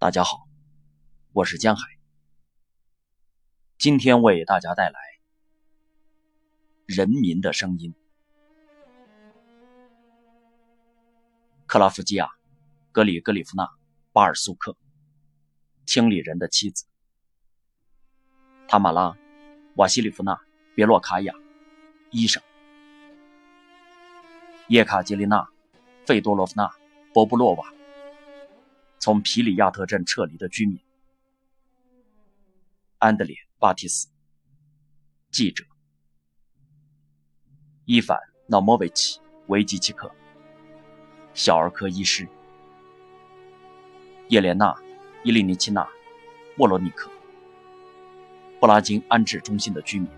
大家好，我是江海，今天为大家带来《人民的声音》。克拉夫基亚·格里格里夫娜·巴尔苏克，清理人的妻子；塔马拉·瓦西里夫娜·别洛卡娅，医生；叶卡捷琳娜·费多罗夫娜·波布洛娃。从皮里亚特镇撤离的居民，安德烈·巴提斯，记者，伊凡·瑙莫维奇·维基奇克，小儿科医师，叶莲娜·伊利尼奇娜·沃罗尼克，布拉金安置中心的居民，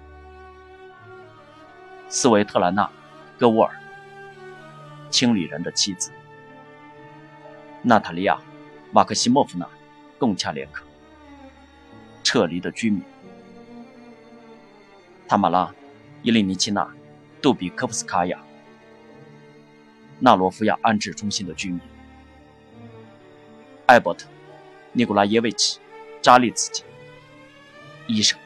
斯维特兰娜·戈沃尔，清理人的妻子，娜塔莉亚。马克西莫夫娜·贡恰列克，撤离的居民；塔马拉·伊利尼奇娜·杜比科夫斯卡娅，纳罗夫亚安置中心的居民；艾伯特·尼古拉耶维奇·扎利茨基，医生；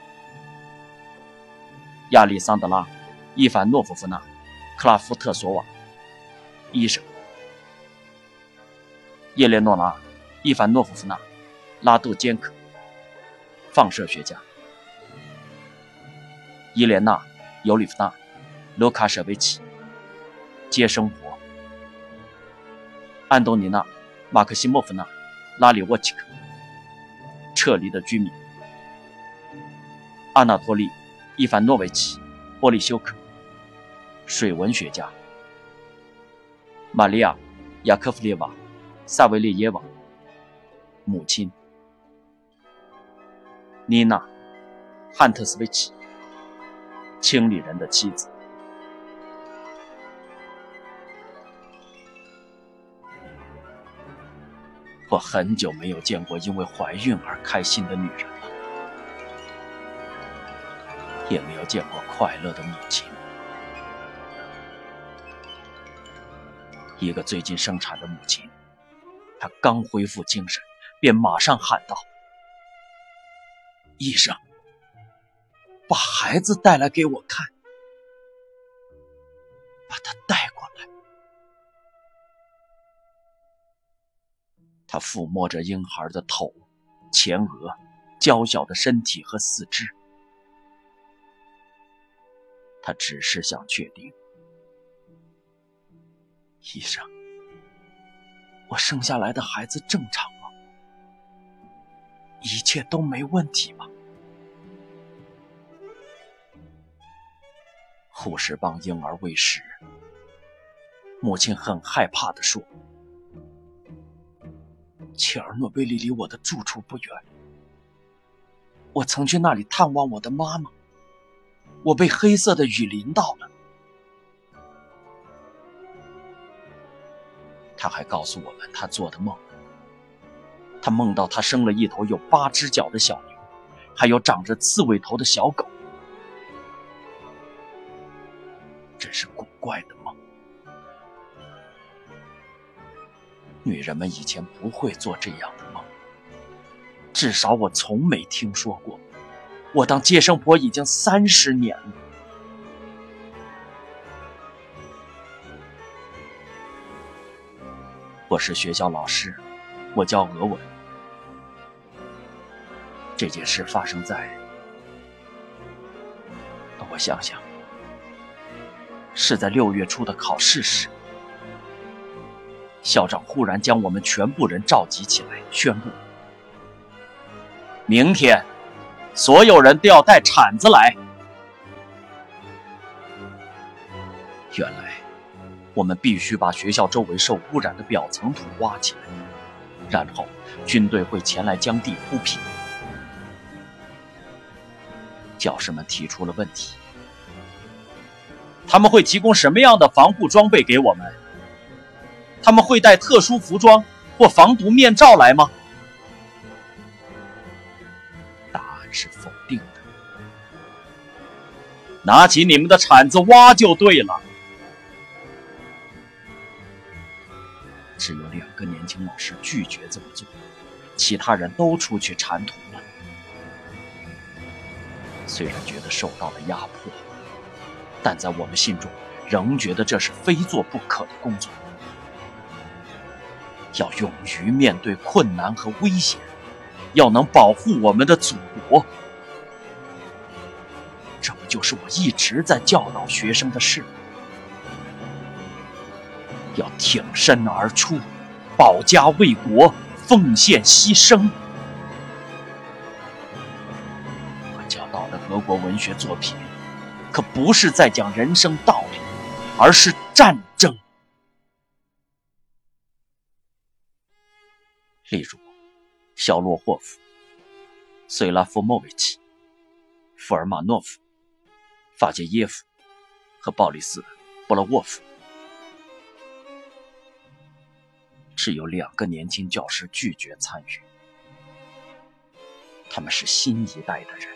亚历桑德拉·伊凡诺夫夫娜·克拉夫特索瓦，医生；叶列诺拉。伊凡诺夫夫娜·拉杜坚科，放射学家；伊莲娜·尤里夫娜·卢卡舍维奇，接生活；安东尼娜·马克西莫夫娜·拉里沃奇克，撤离的居民；阿纳托利·伊凡诺维奇·波利修克，水文学家；玛利亚·雅科夫列娃·萨维列耶娃。母亲，妮娜·汉特斯维奇，清理人的妻子。我很久没有见过因为怀孕而开心的女人了，也没有见过快乐的母亲。一个最近生产的母亲，她刚恢复精神。便马上喊道：“医生，把孩子带来给我看，把他带过来。”他抚摸着婴孩的头、前额、娇小的身体和四肢，他只是想确定：“医生，我生下来的孩子正常。”一切都没问题吗？护士帮婴儿喂食，母亲很害怕的说：“切尔诺贝利离我的住处不远，我曾去那里探望我的妈妈，我被黑色的雨淋到了。”他还告诉我们他做的梦。他梦到他生了一头有八只脚的小牛，还有长着刺猬头的小狗，真是古怪的梦。女人们以前不会做这样的梦，至少我从没听说过。我当接生婆已经三十年了。我是学校老师，我教俄文。这件事发生在……我想想，是在六月初的考试时，校长忽然将我们全部人召集起来，宣布：明天所有人都要带铲子来。原来，我们必须把学校周围受污染的表层土挖起来，然后军队会前来将地铺平。教师们提出了问题：他们会提供什么样的防护装备给我们？他们会带特殊服装或防毒面罩来吗？答案是否定的。拿起你们的铲子挖就对了。只有两个年轻老师拒绝这么做，其他人都出去铲土了。虽然觉得受到了压迫，但在我们心中仍觉得这是非做不可的工作。要勇于面对困难和危险，要能保护我们的祖国。这不就是我一直在教导学生的事吗？要挺身而出，保家卫国，奉献牺牲。我教导的俄国文学作品，可不是在讲人生道理，而是战争。例如，肖洛霍夫、随拉夫莫维奇、福尔马诺夫、法杰耶夫和鲍里斯·波罗沃夫。只有两个年轻教师拒绝参与，他们是新一代的人，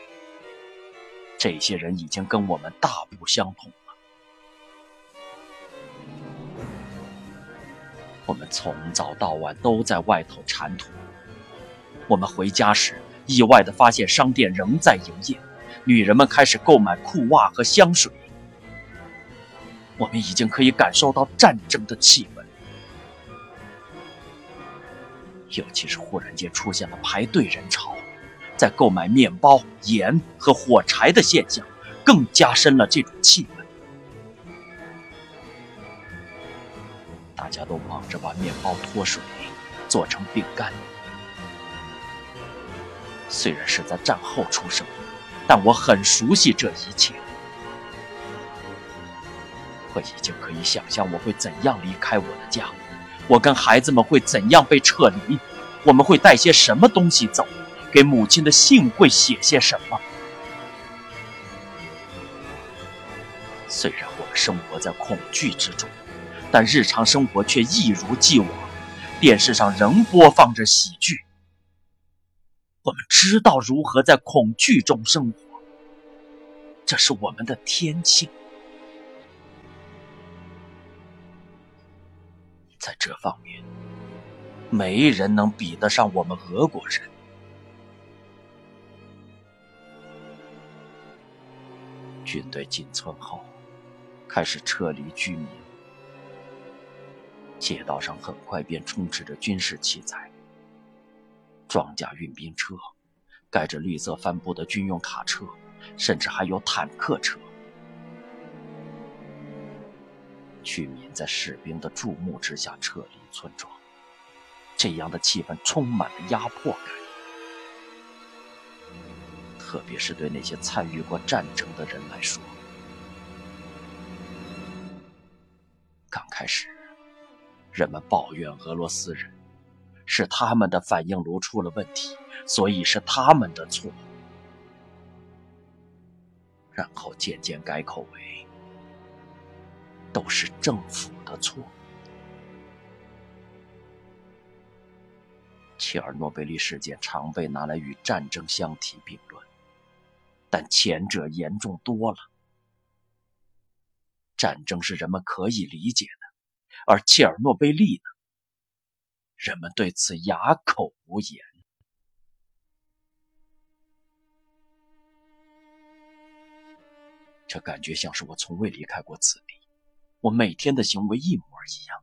这些人已经跟我们大不相同了。我们从早到晚都在外头铲土，我们回家时意外的发现商店仍在营业，女人们开始购买裤袜和香水，我们已经可以感受到战争的气氛。尤其是忽然间出现了排队人潮，在购买面包、盐和火柴的现象，更加深了这种气氛。大家都忙着把面包脱水，做成饼干。虽然是在战后出生，但我很熟悉这一切。我已经可以想象我会怎样离开我的家。我跟孩子们会怎样被撤离？我们会带些什么东西走？给母亲的信会写些什么？虽然我们生活在恐惧之中，但日常生活却一如既往。电视上仍播放着喜剧。我们知道如何在恐惧中生活，这是我们的天性。在这方面，没人能比得上我们俄国人。军队进村后，开始撤离居民，街道上很快便充斥着军事器材、装甲运兵车、盖着绿色帆布的军用卡车，甚至还有坦克车。居民在士兵的注目之下撤离村庄，这样的气氛充满了压迫感，特别是对那些参与过战争的人来说。刚开始，人们抱怨俄罗斯人，是他们的反应炉出了问题，所以是他们的错。然后渐渐改口为。都是政府的错。切尔诺贝利事件常被拿来与战争相提并论，但前者严重多了。战争是人们可以理解的，而切尔诺贝利呢？人们对此哑口无言。这感觉像是我从未离开过此地。我每天的行为一模一样，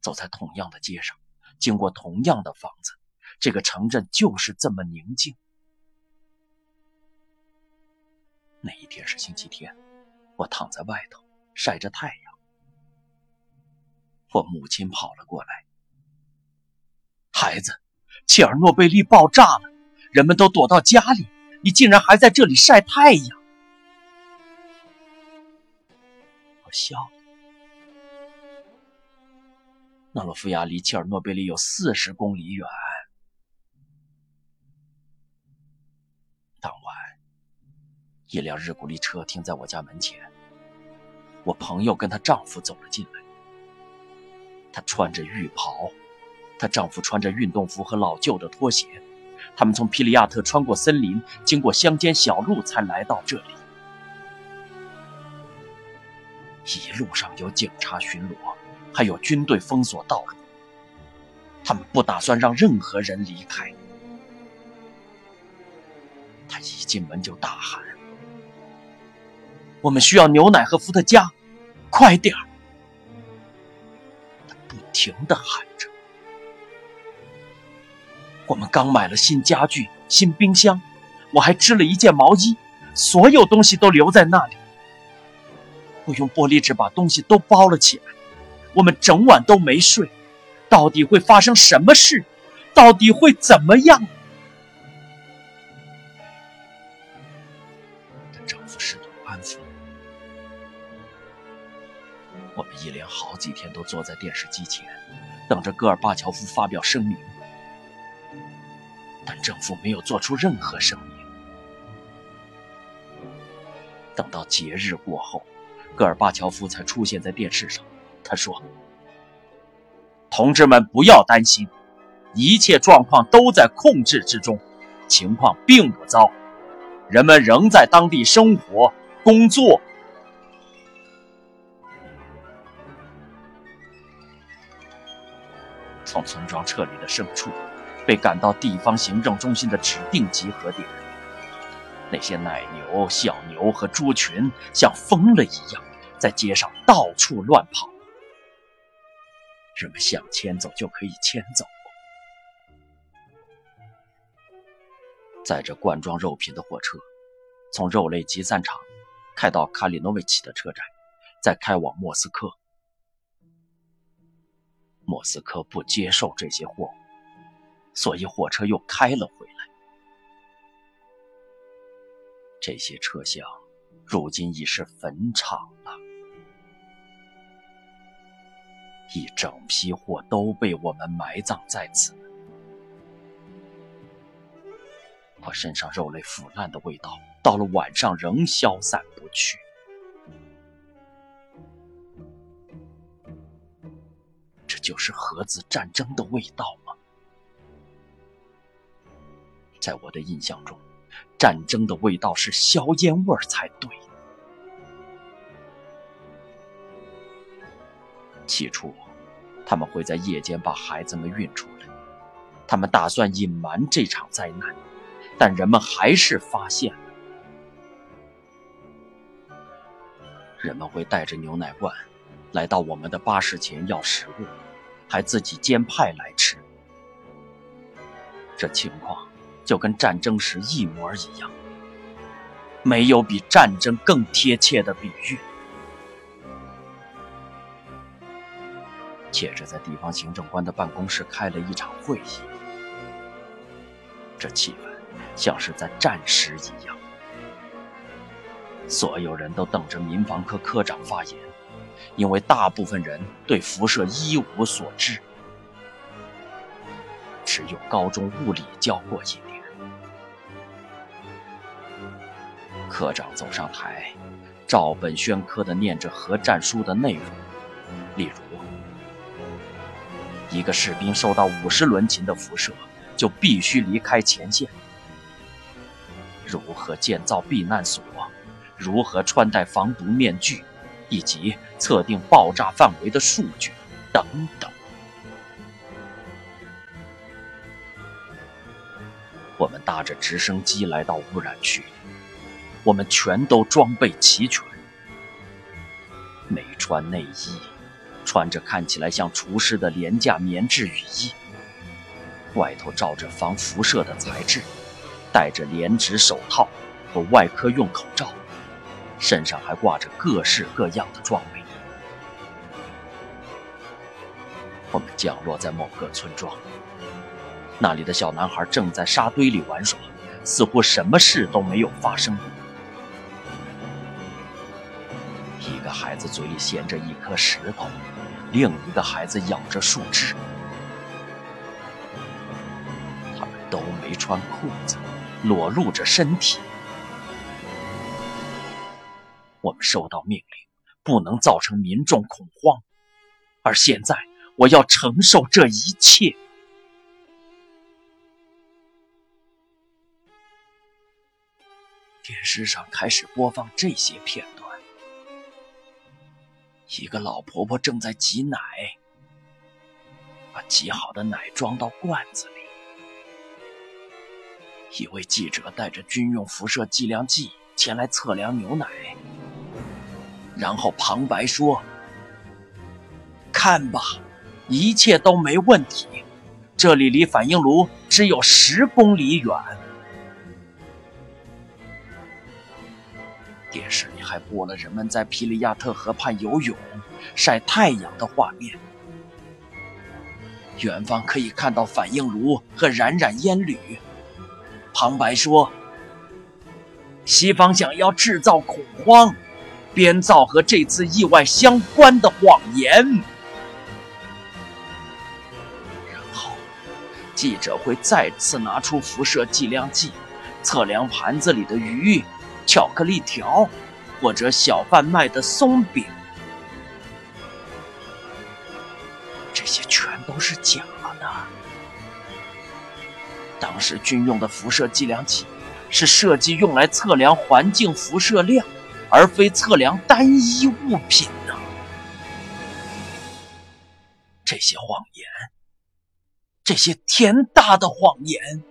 走在同样的街上，经过同样的房子，这个城镇就是这么宁静。那一天是星期天，我躺在外头晒着太阳，我母亲跑了过来：“孩子，切尔诺贝利爆炸了，人们都躲到家里，你竟然还在这里晒太阳。”笑。纳洛夫亚离切尔诺贝利有四十公里远。当晚，一辆日古力车停在我家门前。我朋友跟她丈夫走了进来。她穿着浴袍，她丈夫穿着运动服和老旧的拖鞋。他们从皮里亚特穿过森林，经过乡间小路，才来到这里。一路上有警察巡逻，还有军队封锁道路。他们不打算让任何人离开。他一进门就大喊：“我们需要牛奶和伏特加，快点儿！”他不停的喊着。我们刚买了新家具、新冰箱，我还织了一件毛衣，所有东西都留在那里。我用玻璃纸把东西都包了起来。我们整晚都没睡，到底会发生什么事？到底会怎么样？丈夫试图安抚我们，一连好几天都坐在电视机前，等着戈尔巴乔夫发表声明，但政府没有做出任何声明。等到节日过后，戈尔巴乔夫才出现在电视上。他说：“同志们，不要担心，一切状况都在控制之中，情况并不糟，人们仍在当地生活、工作。”从村庄撤离的牲畜被赶到地方行政中心的指定集合点，那些奶牛、小牛和猪群像疯了一样，在街上到处乱跑。人们想牵走就可以牵走。载着罐装肉品的火车，从肉类集散场开到卡里诺维奇的车站，再开往莫斯科。莫斯科不接受这些货物，所以火车又开了回来。这些车厢如今已是坟场了。一整批货都被我们埋葬在此，我身上肉类腐烂的味道，到了晚上仍消散不去。这就是核子战争的味道吗？在我的印象中，战争的味道是硝烟味才对。起初，他们会在夜间把孩子们运出来。他们打算隐瞒这场灾难，但人们还是发现了。人们会带着牛奶罐来到我们的巴士前要食物，还自己煎派来吃。这情况就跟战争时一模一样，没有比战争更贴切的比喻。接着，在地方行政官的办公室开了一场会议。这气氛像是在战时一样，所有人都等着民防科科长发言，因为大部分人对辐射一无所知，只有高中物理教过一点。科长走上台，照本宣科地念着核战书的内容，例如。一个士兵受到五十伦琴的辐射，就必须离开前线。如何建造避难所？如何穿戴防毒面具？以及测定爆炸范围的数据等等。我们搭着直升机来到污染区，我们全都装备齐全，没穿内衣。穿着看起来像厨师的廉价棉质雨衣，外头罩着防辐射的材质，戴着连指手套和外科用口罩，身上还挂着各式各样的装备。我们降落在某个村庄，那里的小男孩正在沙堆里玩耍，似乎什么事都没有发生。一一个孩子嘴里衔着一颗石头。另一个孩子咬着树枝，他们都没穿裤子，裸露着身体。我们收到命令，不能造成民众恐慌，而现在我要承受这一切。电视上开始播放这些片段。一个老婆婆正在挤奶，把挤好的奶装到罐子里。一位记者带着军用辐射计量计前来测量牛奶，然后旁白说：“看吧，一切都没问题。这里离反应炉只有十公里远。”电视里还播了人们在皮里亚特河畔游泳、晒太阳的画面，远方可以看到反应炉和冉冉烟缕。旁白说：“西方想要制造恐慌，编造和这次意外相关的谎言。”然后，记者会再次拿出辐射计量计，测量盘子里的鱼、巧克力条，或者小贩卖的松饼。这些全都是假的。当时军用的辐射计量器是设计用来测量环境辐射量，而非测量单一物品的。这些谎言，这些天大的谎言，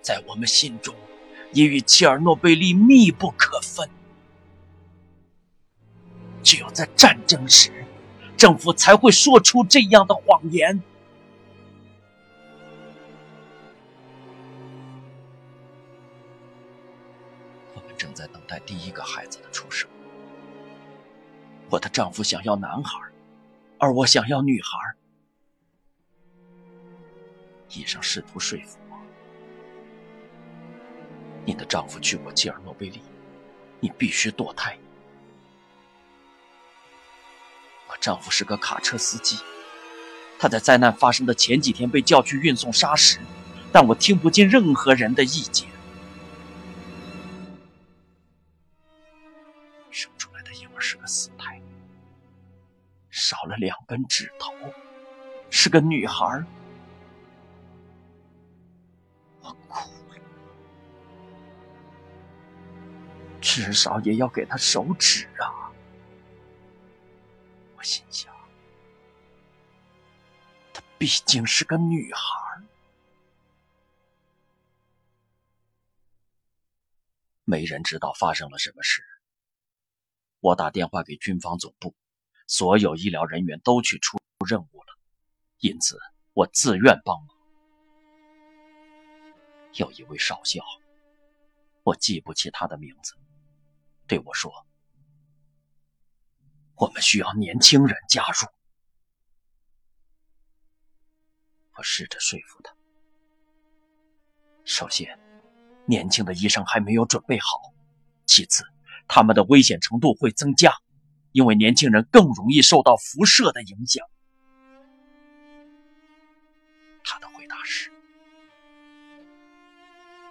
在我们心中也与切尔诺贝利密不可分。只有在战争时，政府才会说出这样的谎言。我们正在等待第一个孩子的出生。我的丈夫想要男孩，而我想要女孩。医生试图说服：“你的丈夫去过切尔诺贝利，你必须堕胎。”我丈夫是个卡车司机，他在灾难发生的前几天被叫去运送沙石，但我听不进任何人的意见。生出来的婴儿是个死胎，少了两根指头，是个女孩。至少也要给她手指啊！我心想，她毕竟是个女孩。没人知道发生了什么事。我打电话给军方总部，所有医疗人员都去出任务了，因此我自愿帮忙。有一位少校，我记不起他的名字，对我说：“我们需要年轻人加入。”我试着说服他：首先，年轻的医生还没有准备好；其次，他们的危险程度会增加，因为年轻人更容易受到辐射的影响。他的回答是：“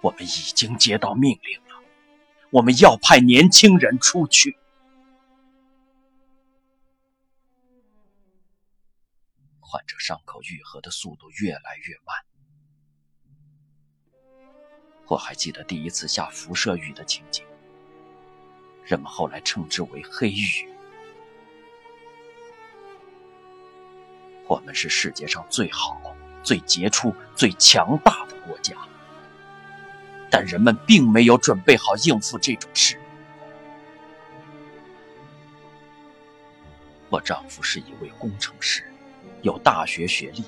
我们已经接到命令，我们要派年轻人出去。”患者伤口愈合的速度越来越慢。我还记得第一次下辐射雨的情景。人们后来称之为“黑雨”。我们是世界上最好、最杰出、最强大的国家，但人们并没有准备好应付这种事。我丈夫是一位工程师，有大学学历。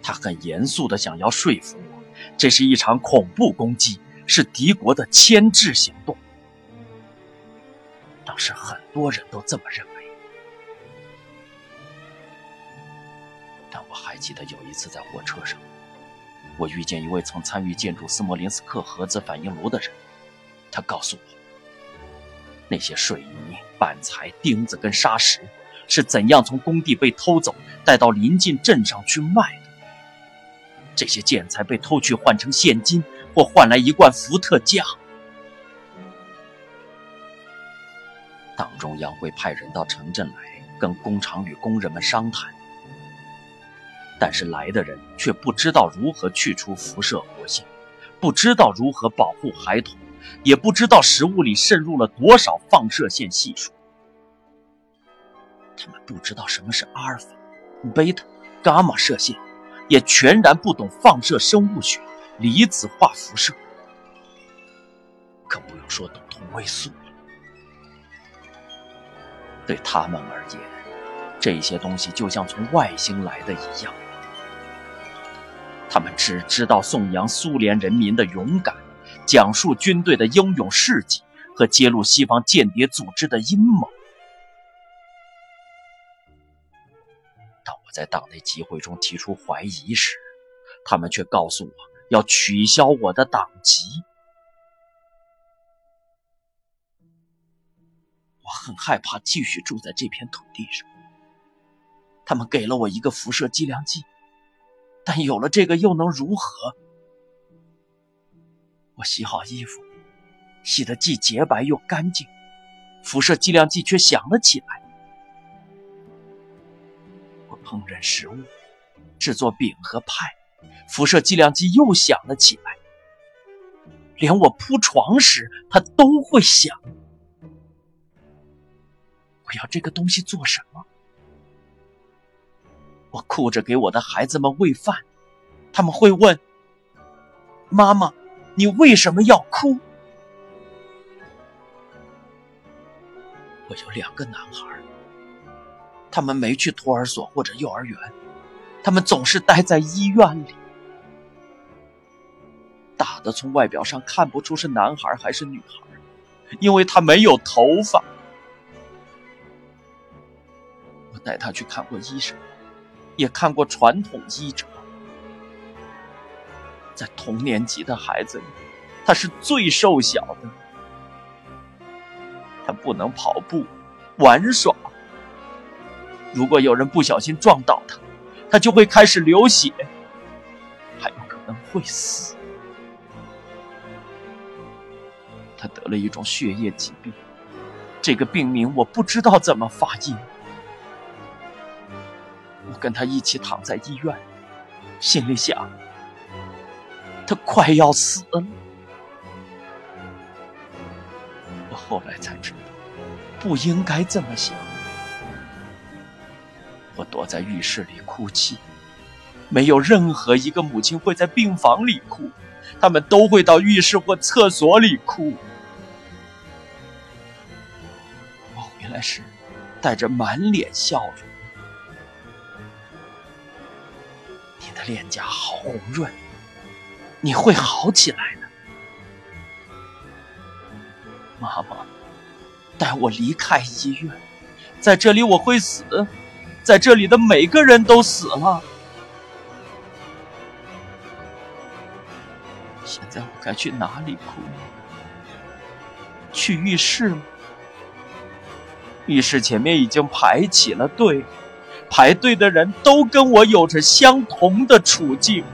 他很严肃的想要说服我，这是一场恐怖攻击，是敌国的牵制行动。当时很多人都这么认为，但我还记得有一次在火车上，我遇见一位曾参与建筑斯摩林斯克核子反应炉的人，他告诉我，那些水泥、板材、钉子跟砂石是怎样从工地被偷走，带到临近镇上去卖的。这些建材被偷去换成现金，或换来一罐伏特加。党中央会派人到城镇来跟工厂与工人们商谈，但是来的人却不知道如何去除辐射活性，不知道如何保护孩童，也不知道食物里渗入了多少放射线系数。他们不知道什么是阿尔法，贝塔、伽马射线，也全然不懂放射生物学、离子化辐射，更不用说懂同位素了。对他们而言，这些东西就像从外星来的一样。他们只知道颂扬苏联人民的勇敢，讲述军队的英勇事迹和揭露西方间谍组织的阴谋。当我在党内集会中提出怀疑时，他们却告诉我要取消我的党籍。我很害怕继续住在这片土地上。他们给了我一个辐射计量计。但有了这个又能如何？我洗好衣服，洗得既洁白又干净，辐射计量计却响了起来。我烹饪食物，制作饼和派，辐射计量计又响了起来。连我铺床时，它都会响。我要这个东西做什么？我哭着给我的孩子们喂饭，他们会问：“妈妈，你为什么要哭？”我有两个男孩，他们没去托儿所或者幼儿园，他们总是待在医院里。大的从外表上看不出是男孩还是女孩，因为他没有头发。我带他去看过医生。也看过传统医者，在同年级的孩子里，他是最瘦小的。他不能跑步、玩耍。如果有人不小心撞倒他，他就会开始流血，还有可能会死。他得了一种血液疾病，这个病名我不知道怎么发音。跟他一起躺在医院，心里想：他快要死了。我后来才知道，不应该这么想。我躲在浴室里哭泣，没有任何一个母亲会在病房里哭，他们都会到浴室或厕所里哭。我回来时，带着满脸笑容。脸颊好红润，你会好起来的，妈妈，带我离开医院，在这里我会死，在这里的每个人都死了。现在我该去哪里哭？去浴室吗？浴室前面已经排起了队。排队的人都跟我有着相同的处境。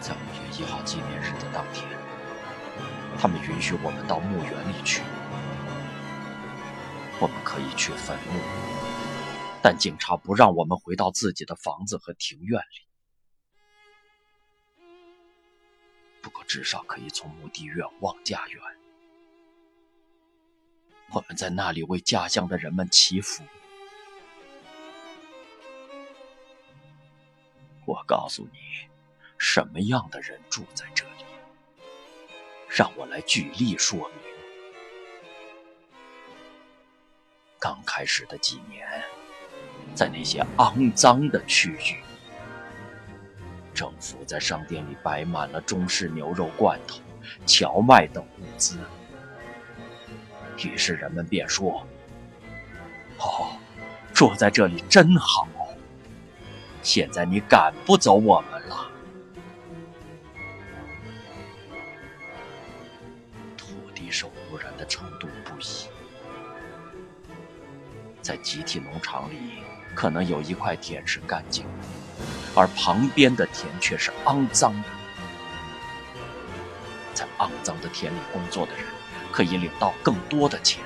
在五月一号纪念日的当天，他们允许我们到墓园里去。我们可以去坟墓，但警察不让我们回到自己的房子和庭院里。不过，至少可以从墓地远望家园。我们在那里为家乡的人们祈福。我告诉你，什么样的人住在这里？让我来举例说明。刚开始的几年，在那些肮脏的区域，政府在商店里摆满了中式牛肉罐头、荞麦等物资。于是人们便说：“哦，住在这里真好。现在你赶不走我们了。”土地受污染的程度不一，在集体农场里，可能有一块田是干净的，而旁边的田却是肮脏的。在肮脏的田里工作的人。可以领到更多的钱，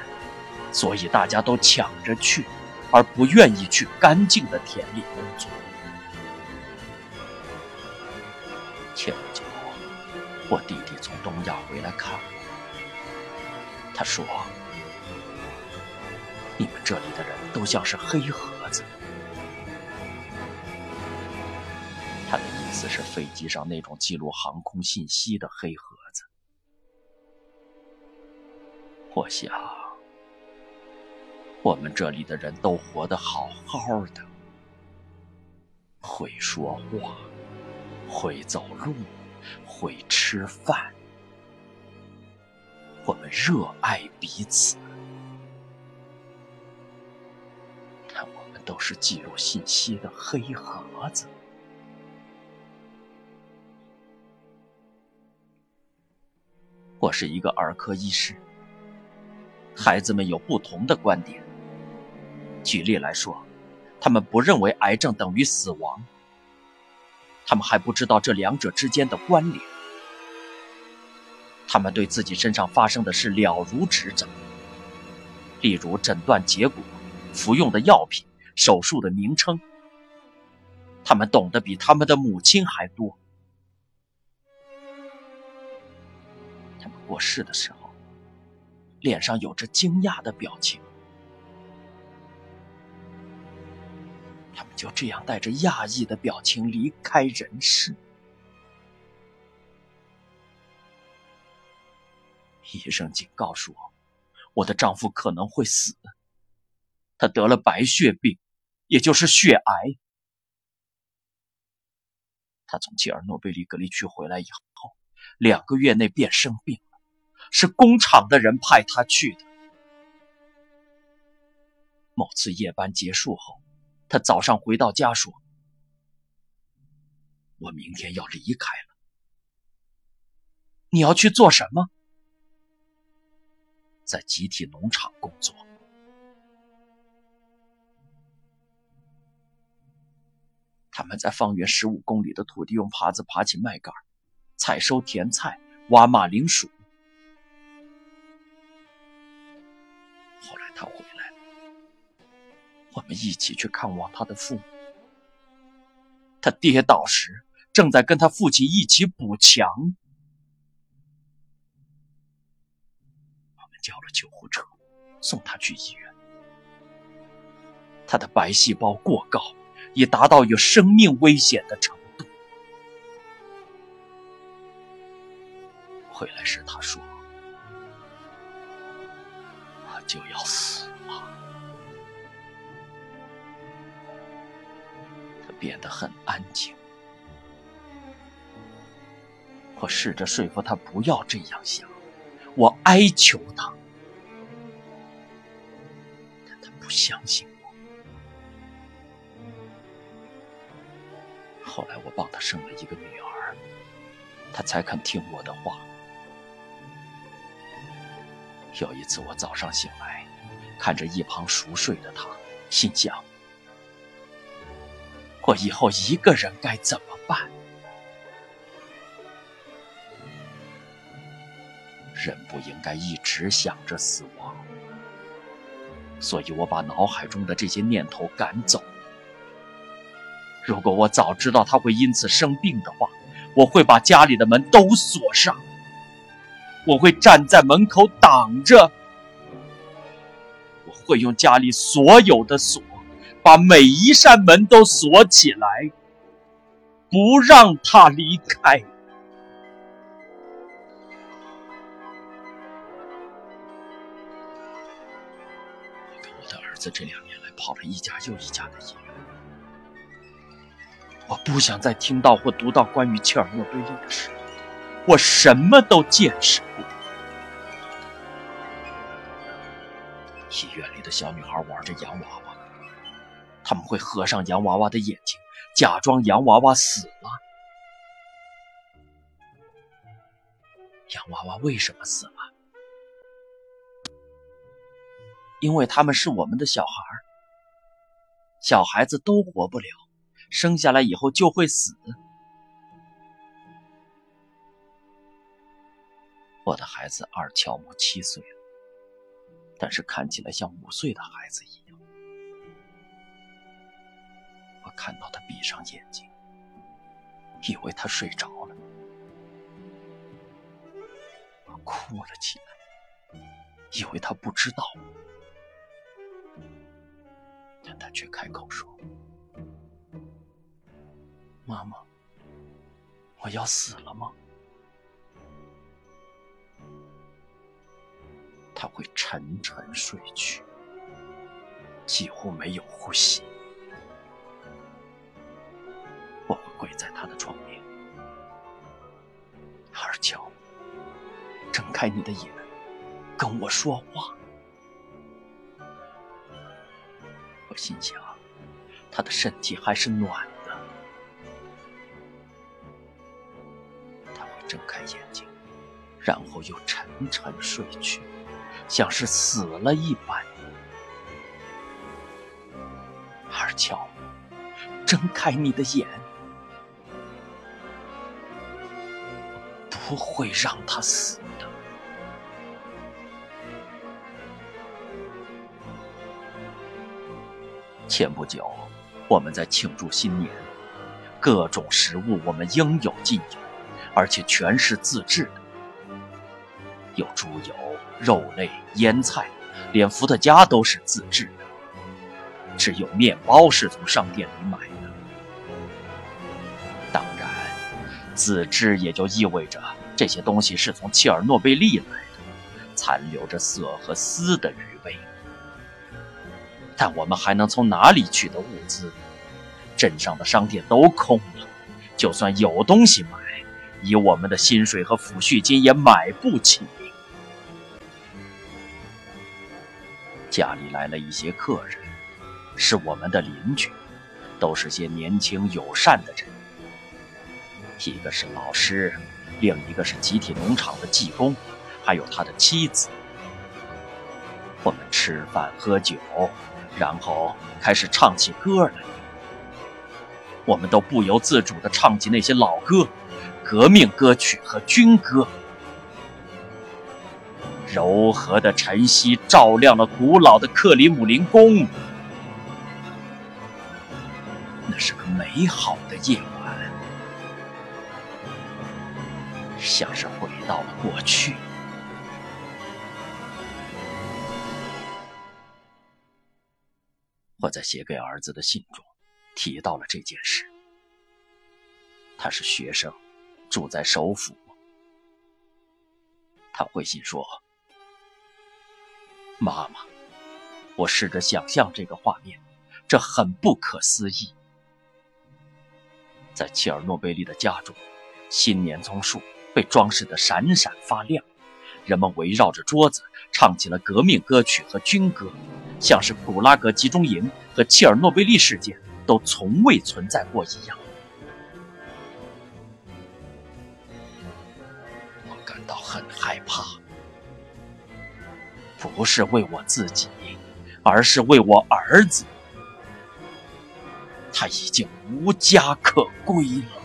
所以大家都抢着去，而不愿意去干净的田里工作。前不久，我弟弟从东亚回来看我，他说：“你们这里的人都像是黑盒子。”他的意思是飞机上那种记录航空信息的黑盒我想，我们这里的人都活得好好的，会说话，会走路，会吃饭。我们热爱彼此，但我们都是记录信息的黑盒子。我是一个儿科医师，孩子们有不同的观点。举例来说，他们不认为癌症等于死亡，他们还不知道这两者之间的关联。他们对自己身上发生的事了如指掌，例如诊断结果、服用的药品、手术的名称，他们懂得比他们的母亲还多。他们过世的时候，脸上有着惊讶的表情。他们就这样带着讶异的表情离开人世。医生警告说，我的丈夫可能会死。他得了白血病，也就是血癌。他从切尔诺贝利隔离区回来以后，两个月内便生病。是工厂的人派他去的。某次夜班结束后，他早上回到家说：“我明天要离开了。”你要去做什么？在集体农场工作。他们在方圆十五公里的土地用耙子耙起麦秆，采收甜菜，挖马铃薯。我们一起去看望他的父母。他跌倒时正在跟他父亲一起补墙。我们叫了救护车，送他去医院。他的白细胞过高，已达到有生命危险的程度。回来时他说。我就要死变得很安静。我试着说服他不要这样想，我哀求他，但他不相信我。后来我帮他生了一个女儿，他才肯听我的话。有一次，我早上醒来，看着一旁熟睡的他，心想：我以后一个人该怎么办？人不应该一直想着死亡，所以我把脑海中的这些念头赶走。如果我早知道他会因此生病的话，我会把家里的门都锁上。我会站在门口挡着，我会用家里所有的锁，把每一扇门都锁起来，不让他离开。我跟我的儿子这两年来跑了一家又一家的医院，我不想再听到或读到关于切尔诺贝利的事。我什么都见识过。医院里的小女孩玩着洋娃娃，他们会合上洋娃娃的眼睛，假装洋娃娃死了。洋娃娃为什么死了？因为他们是我们的小孩小孩子都活不了，生下来以后就会死。我的孩子二乔木七岁了，但是看起来像五岁的孩子一样。我看到他闭上眼睛，以为他睡着了，我哭了起来。以为他不知道，但他却开口说：“妈妈，我要死了吗？”他会沉沉睡去，几乎没有呼吸。我会跪在他的床边，二乔，睁开你的眼，跟我说话。我心想，他的身体还是暖的。他会睁开眼睛，然后又沉沉睡去。像是死了一般，二乔，睁开你的眼，不会让他死的。前不久，我们在庆祝新年，各种食物我们应有尽有，而且全是自制的，有猪油。肉类、腌菜，连伏特加都是自制的，只有面包是从商店里买自制也就意味着这些东西是从切尔诺贝利来的，残留着色和丝的余味。但我们还能从哪里取得物资？镇上的商店都空了，就算有东西买，以我们的薪水和抚恤金也买不起。家里来了一些客人，是我们的邻居，都是些年轻友善的人。一个是老师，另一个是集体农场的技工，还有他的妻子。我们吃饭喝酒，然后开始唱起歌来。我们都不由自主地唱起那些老歌，革命歌曲和军歌。柔和的晨曦照亮了古老的克里姆林宫，那是个美好的夜晚，像是回到了过去。我在写给儿子的信中提到了这件事。他是学生，住在首府。他回信说。妈妈，我试着想象这个画面，这很不可思议。在切尔诺贝利的家中，新年松树被装饰得闪闪发亮，人们围绕着桌子唱起了革命歌曲和军歌，像是古拉格集中营和切尔诺贝利事件都从未存在过一样。我感到很害怕。不是为我自己，而是为我儿子。他已经无家可归了。